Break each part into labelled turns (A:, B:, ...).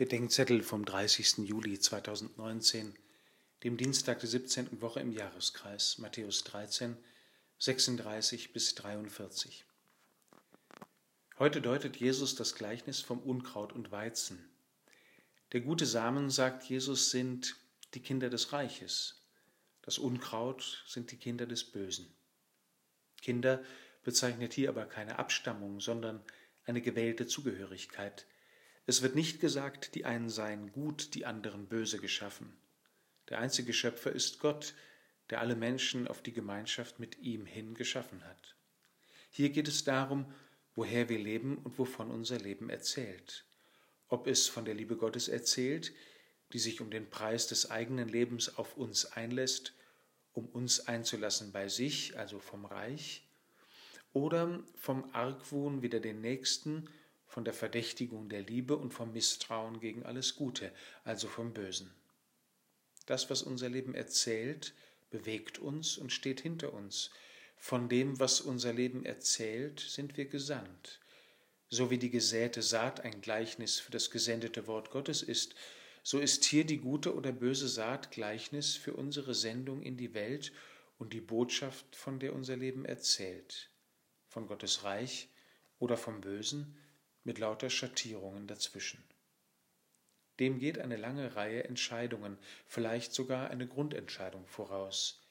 A: Bedenkzettel vom 30. Juli 2019, dem Dienstag der 17. Woche im Jahreskreis, Matthäus 13, 36 bis 43. Heute deutet Jesus das Gleichnis vom Unkraut und Weizen. Der gute Samen, sagt Jesus, sind die Kinder des Reiches. Das Unkraut sind die Kinder des Bösen. Kinder bezeichnet hier aber keine Abstammung, sondern eine gewählte Zugehörigkeit – es wird nicht gesagt, die einen seien gut, die anderen böse geschaffen. Der einzige Schöpfer ist Gott, der alle Menschen auf die Gemeinschaft mit ihm hin geschaffen hat. Hier geht es darum, woher wir leben und wovon unser Leben erzählt. Ob es von der Liebe Gottes erzählt, die sich um den Preis des eigenen Lebens auf uns einlässt, um uns einzulassen bei sich, also vom Reich, oder vom Argwohn wider den Nächsten, von der Verdächtigung der Liebe und vom Misstrauen gegen alles Gute, also vom Bösen. Das, was unser Leben erzählt, bewegt uns und steht hinter uns. Von dem, was unser Leben erzählt, sind wir gesandt. So wie die gesäte Saat ein Gleichnis für das gesendete Wort Gottes ist, so ist hier die gute oder böse Saat Gleichnis für unsere Sendung in die Welt und die Botschaft, von der unser Leben erzählt. Von Gottes Reich oder vom Bösen, mit lauter Schattierungen dazwischen. Dem geht eine lange Reihe Entscheidungen, vielleicht sogar eine Grundentscheidung voraus.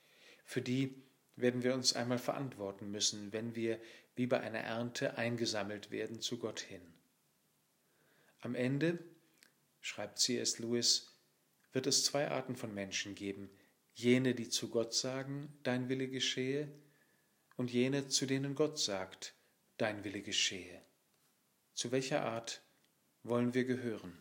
A: Für die werden wir uns einmal verantworten müssen, wenn wir wie bei einer Ernte eingesammelt werden zu Gott hin. Am Ende, schreibt C.S. Lewis, wird es zwei Arten von Menschen geben, jene, die zu Gott sagen, dein Wille geschehe, und jene, zu denen Gott sagt, dein Wille geschehe. Zu welcher Art wollen wir gehören?